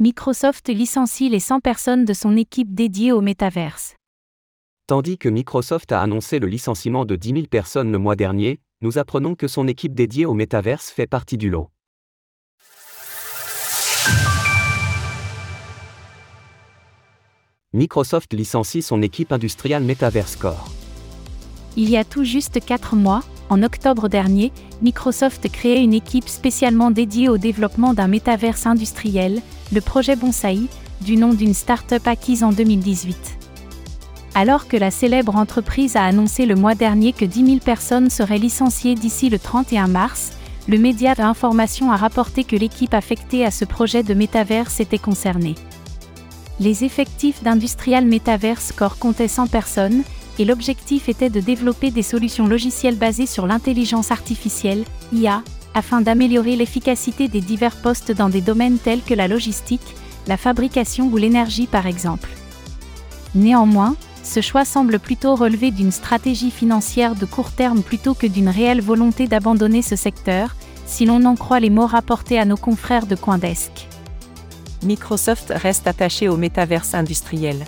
Microsoft licencie les 100 personnes de son équipe dédiée au métaverse. Tandis que Microsoft a annoncé le licenciement de 10 000 personnes le mois dernier, nous apprenons que son équipe dédiée au métaverse fait partie du lot. Microsoft licencie son équipe industrielle Metaverse Core. Il y a tout juste 4 mois, en octobre dernier, Microsoft créait une équipe spécialement dédiée au développement d'un métaverse industriel, le projet Bonsai, du nom d'une start-up acquise en 2018. Alors que la célèbre entreprise a annoncé le mois dernier que 10 000 personnes seraient licenciées d'ici le 31 mars, le média d'information a rapporté que l'équipe affectée à ce projet de métaverse était concernée. Les effectifs d'Industrial Metaverse Core comptaient 100 personnes, et l'objectif était de développer des solutions logicielles basées sur l'intelligence artificielle, IA, afin d'améliorer l'efficacité des divers postes dans des domaines tels que la logistique, la fabrication ou l'énergie par exemple. Néanmoins, ce choix semble plutôt relever d'une stratégie financière de court terme plutôt que d'une réelle volonté d'abandonner ce secteur, si l'on en croit les mots rapportés à nos confrères de Coindesk. Microsoft reste attaché au métaverse industriel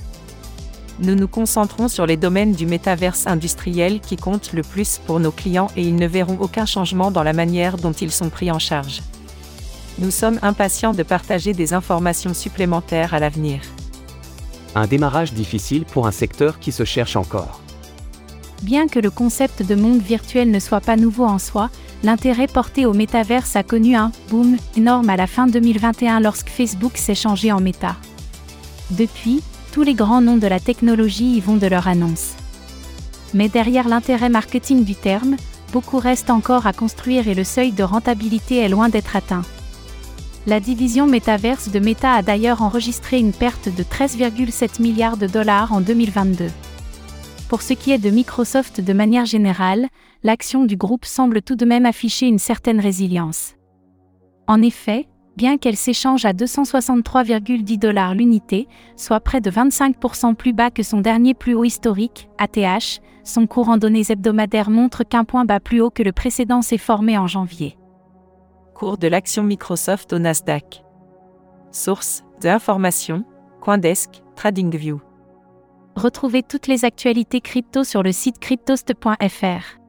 nous nous concentrons sur les domaines du métaverse industriel qui comptent le plus pour nos clients et ils ne verront aucun changement dans la manière dont ils sont pris en charge. Nous sommes impatients de partager des informations supplémentaires à l'avenir. Un démarrage difficile pour un secteur qui se cherche encore. Bien que le concept de monde virtuel ne soit pas nouveau en soi, l'intérêt porté au métaverse a connu un boom énorme à la fin 2021 lorsque Facebook s'est changé en méta. Depuis, tous les grands noms de la technologie y vont de leur annonce. Mais derrière l'intérêt marketing du terme, beaucoup reste encore à construire et le seuil de rentabilité est loin d'être atteint. La division métaverse de Meta a d'ailleurs enregistré une perte de 13,7 milliards de dollars en 2022. Pour ce qui est de Microsoft de manière générale, l'action du groupe semble tout de même afficher une certaine résilience. En effet, bien qu'elle s'échange à 263,10 dollars l'unité, soit près de 25% plus bas que son dernier plus haut historique, ATH, son cours en données hebdomadaires montre qu'un point bas plus haut que le précédent s'est formé en janvier. Cours de l'action Microsoft au Nasdaq. Source de information Coindesk, TradingView. Retrouvez toutes les actualités crypto sur le site cryptost.fr.